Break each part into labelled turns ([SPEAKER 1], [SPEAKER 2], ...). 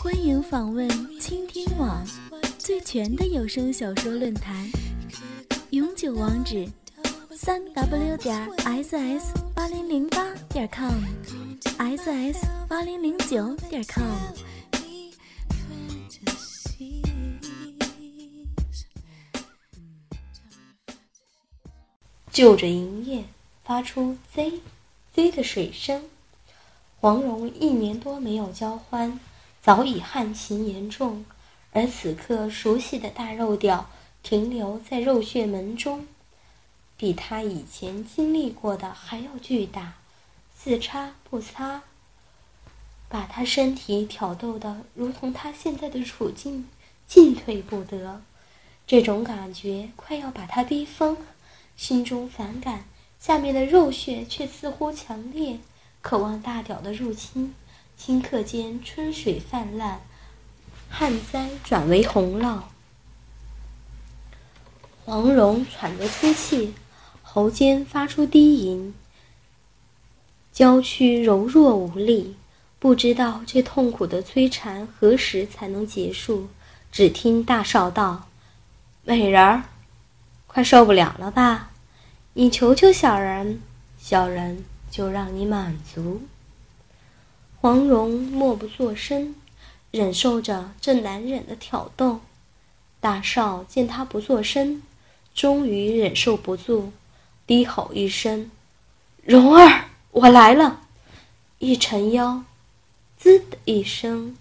[SPEAKER 1] 欢迎访问倾听网最全的有声小说论坛，永久网址：三 w 点 ss 八零零八点 com，ss 八零零九点 com。
[SPEAKER 2] 就着营业发出 z z 的水声，黄蓉一年多没有交欢。早已旱情严重，而此刻熟悉的大肉屌停留在肉穴门中，比他以前经历过的还要巨大，自插不擦，把他身体挑逗的如同他现在的处境进退不得，这种感觉快要把他逼疯，心中反感，下面的肉穴却似乎强烈，渴望大屌的入侵。顷刻间，春水泛滥，旱灾转为洪涝。黄蓉喘着粗气，喉间发出低吟，娇躯柔弱无力，不知道这痛苦的摧残何时才能结束。只听大少道：“美人儿，快受不了了吧？你求求小人，小人就让你满足。”黄蓉默不作声，忍受着这难忍的挑逗。大少见他不作声，终于忍受不住，低吼一声：“蓉儿，我来了！”一沉腰，滋的一声，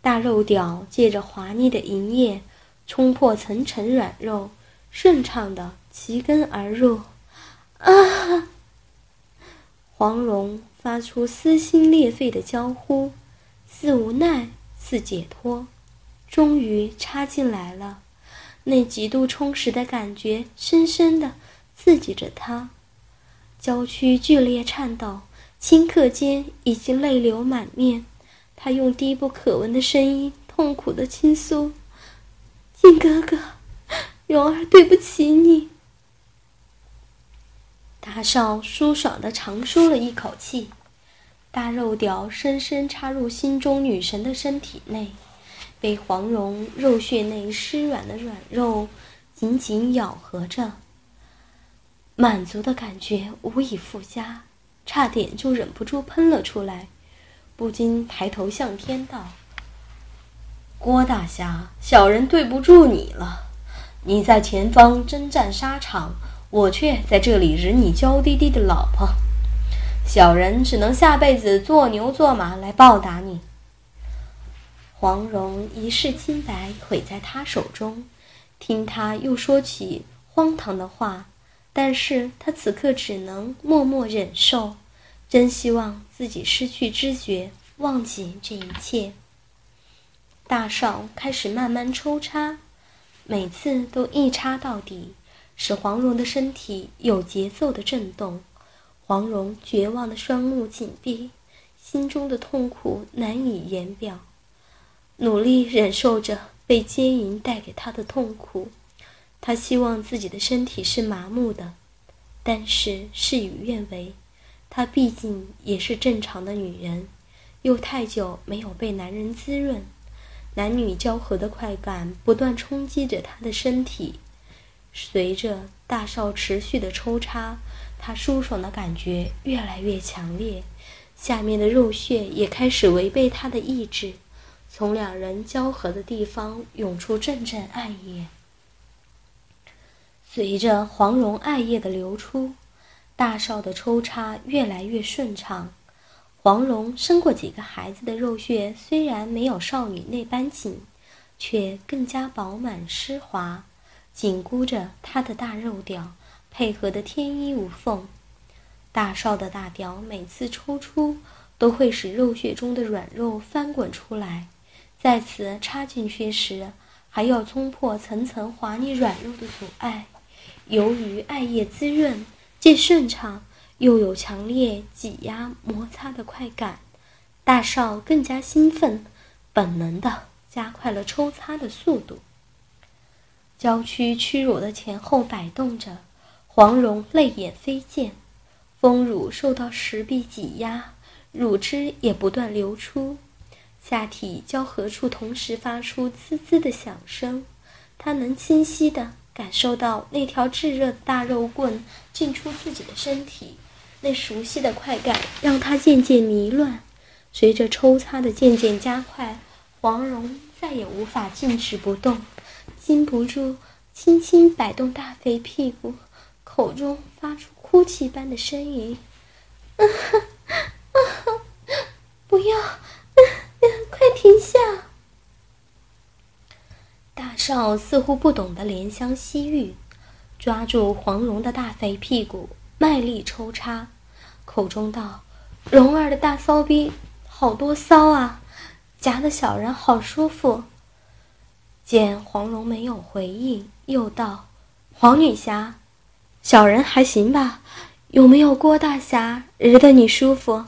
[SPEAKER 2] 大肉屌借着滑腻的银液，冲破层层软肉，顺畅的齐根而入。啊！黄蓉。发出撕心裂肺的娇呼，似无奈，似解脱，终于插进来了。那极度充实的感觉，深深的刺激着他，娇躯剧烈颤抖，顷刻间已经泪流满面。他用低不可闻的声音，痛苦的倾诉：“靖哥哥，蓉儿对不起你。”大少舒爽的长舒了一口气，大肉屌深深插入心中女神的身体内，被黄蓉肉穴内湿软的软肉紧紧咬合着，满足的感觉无以复加，差点就忍不住喷了出来，不禁抬头向天道：“郭大侠，小人对不住你了，你在前方征战沙场。”我却在这里惹你娇滴滴的老婆，小人只能下辈子做牛做马来报答你。黄蓉一世清白毁在他手中，听他又说起荒唐的话，但是他此刻只能默默忍受，真希望自己失去知觉，忘记这一切。大少开始慢慢抽插，每次都一插到底。使黄蓉的身体有节奏的震动，黄蓉绝望的双目紧闭，心中的痛苦难以言表，努力忍受着被奸淫带给她的痛苦。她希望自己的身体是麻木的，但是事与愿违，她毕竟也是正常的女人，又太久没有被男人滋润，男女交合的快感不断冲击着她的身体。随着大少持续的抽插，他舒爽的感觉越来越强烈，下面的肉穴也开始违背他的意志，从两人交合的地方涌出阵阵艾液。随着黄蓉艾液的流出，大少的抽插越来越顺畅。黄蓉生过几个孩子的肉穴虽然没有少女那般紧，却更加饱满湿滑。紧箍着他的大肉屌，配合的天衣无缝。大少的大屌每次抽出，都会使肉血中的软肉翻滚出来。再次插进去时，还要冲破层层滑腻软肉的阻碍。由于艾叶滋润，既顺畅，又有强烈挤压摩擦的快感，大少更加兴奋，本能的加快了抽插的速度。娇躯屈辱的前后摆动着，黄蓉泪眼飞溅，丰乳受到石壁挤压，乳汁也不断流出，下体交合处同时发出滋滋的响声，她能清晰的感受到那条炙热的大肉棍进出自己的身体，那熟悉的快感让她渐渐迷乱。随着抽插的渐渐加快，黄蓉再也无法静止不动。禁不住轻轻摆动大肥屁股，口中发出哭泣般的呻吟：“ 不要，快停下！”大少似乎不懂得怜香惜玉，抓住黄蓉的大肥屁股，卖力抽插，口中道：“蓉儿的大骚逼好多骚啊，夹的小人好舒服。”见黄蓉没有回应，又道：“黄女侠，小人还行吧？有没有郭大侠日得你舒服？”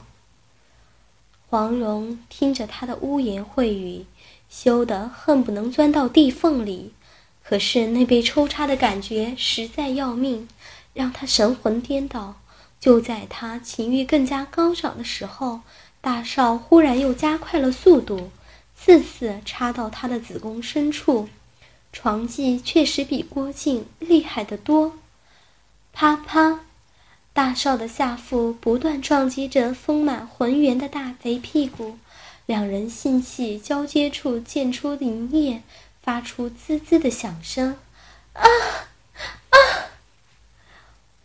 [SPEAKER 2] 黄蓉听着他的污言秽语，羞得恨不能钻到地缝里。可是那被抽插的感觉实在要命，让他神魂颠倒。就在他情欲更加高涨的时候，大少忽然又加快了速度。次次插到他的子宫深处，床技确实比郭靖厉害得多。啪啪，大少的下腹不断撞击着丰满浑圆的大肥屁股，两人性器交接处溅出凝液，发出滋滋的响声。啊啊！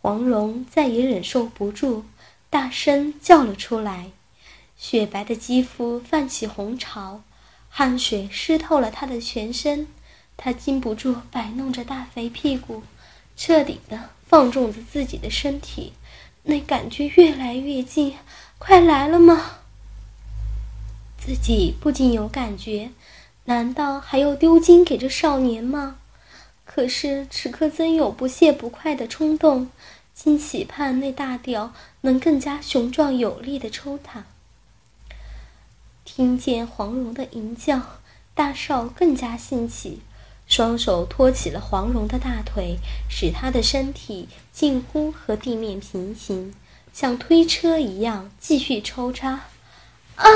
[SPEAKER 2] 黄蓉再也忍受不住，大声叫了出来，雪白的肌肤泛起红潮。汗水湿透了他的全身，他禁不住摆弄着大肥屁股，彻底的放纵着自己的身体，那感觉越来越近，快来了吗？自己不仅有感觉，难道还要丢金给这少年吗？可是此刻真有不屑不快的冲动，竟期盼那大屌能更加雄壮有力的抽他。听见黄蓉的吟叫，大少更加兴起，双手托起了黄蓉的大腿，使她的身体近乎和地面平行，像推车一样继续抽插。啊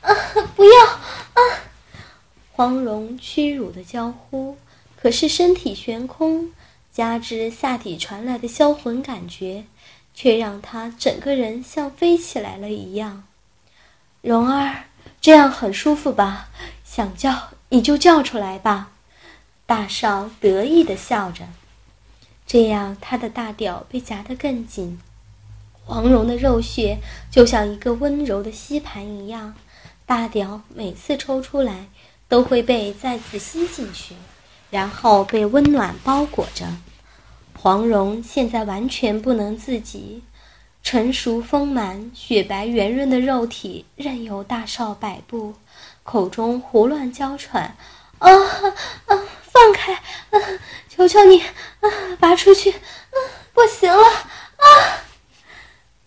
[SPEAKER 2] 啊！不要啊！黄蓉屈辱的娇呼，可是身体悬空，加之下体传来的销魂感觉，却让她整个人像飞起来了一样。蓉儿。这样很舒服吧？想叫你就叫出来吧。大少得意的笑着，这样他的大屌被夹得更紧。黄蓉的肉穴就像一个温柔的吸盘一样，大屌每次抽出来都会被再次吸进去，然后被温暖包裹着。黄蓉现在完全不能自己。成熟丰满、雪白圆润的肉体任由大少摆布，口中胡乱娇喘：“啊啊，放开！啊，求求你！啊，拔出去！啊，不行了！啊！”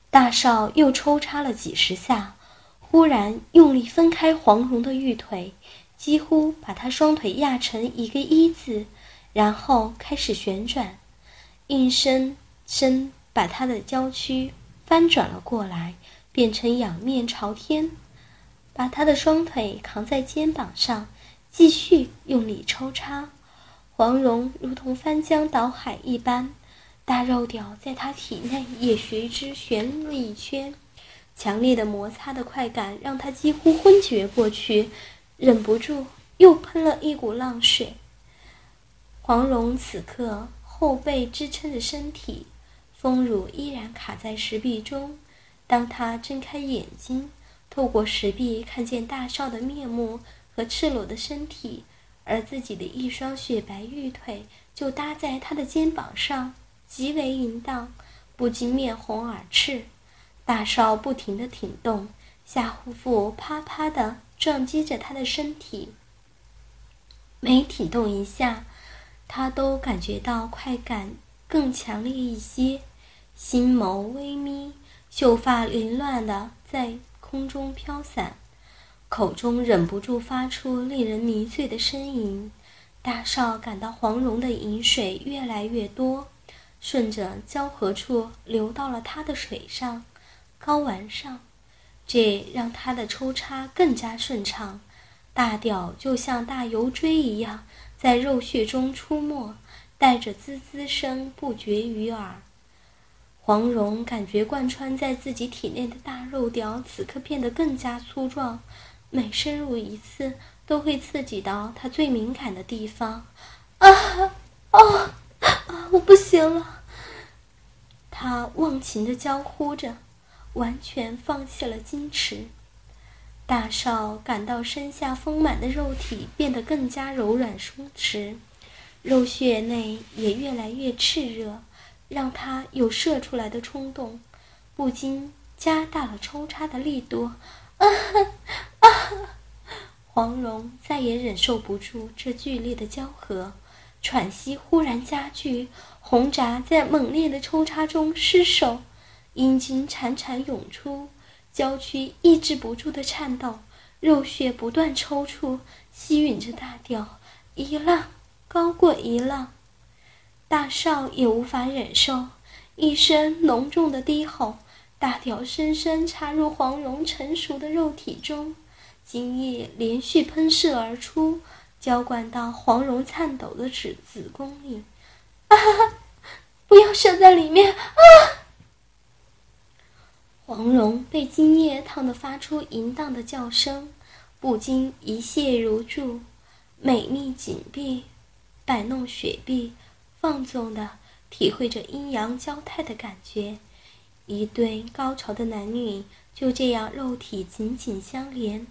[SPEAKER 2] 大少又抽插了几十下，忽然用力分开黄蓉的玉腿，几乎把她双腿压成一个一字，然后开始旋转，硬生生把她的娇躯。翻转了过来，变成仰面朝天，把他的双腿扛在肩膀上，继续用力抽插。黄蓉如同翻江倒海一般，大肉屌在他体内也随之旋了一圈，强烈的摩擦的快感让他几乎昏厥过去，忍不住又喷了一股浪水。黄蓉此刻后背支撑着身体。丰乳依然卡在石壁中，当他睁开眼睛，透过石壁看见大少的面目和赤裸的身体，而自己的一双雪白玉腿就搭在他的肩膀上，极为淫荡，不禁面红耳赤。大少不停地挺动，下护腹啪啪地撞击着他的身体，每挺动一下，他都感觉到快感更强烈一些，心眸微眯，秀发凌乱的在空中飘散，口中忍不住发出令人迷醉的呻吟。大少感到黄蓉的饮水越来越多，顺着交合处流到了他的腿上、睾丸上，这让他的抽插更加顺畅。大屌就像大油锥一样在肉穴中出没，带着滋滋声不绝于耳。黄蓉感觉贯穿在自己体内的大肉屌此刻变得更加粗壮，每深入一次。都会刺激到他最敏感的地方，啊啊啊！我不行了！他忘情的娇呼着，完全放弃了矜持。大少感到身下丰满的肉体变得更加柔软松弛，肉穴内也越来越炽热，让他有射出来的冲动，不禁加大了抽插的力度。啊啊！黄蓉再也忍受不住这剧烈的交合，喘息忽然加剧，红闸在猛烈的抽插中失手，阴茎潺潺涌出，娇躯抑制不住的颤抖，肉血不断抽搐，吸吮着大屌，一浪高过一浪，大少也无法忍受，一声浓重的低吼，大屌深深插入黄蓉成熟的肉体中。精液连续喷射而出，浇灌到黄蓉颤抖的子子宫里。啊！不要射在里面！啊！黄蓉被精液烫得发出淫荡的叫声，不禁一泻如注，美丽紧闭，摆弄雪碧，放纵的体会着阴阳交泰的感觉。一对高潮的男女就这样肉体紧紧相连。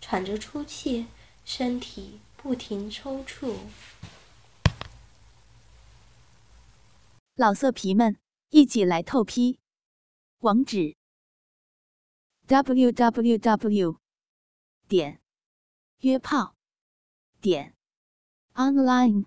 [SPEAKER 2] 喘着粗气，身体不停抽搐。
[SPEAKER 3] 老色皮们，一起来透批！网址：w w w 点约炮点 online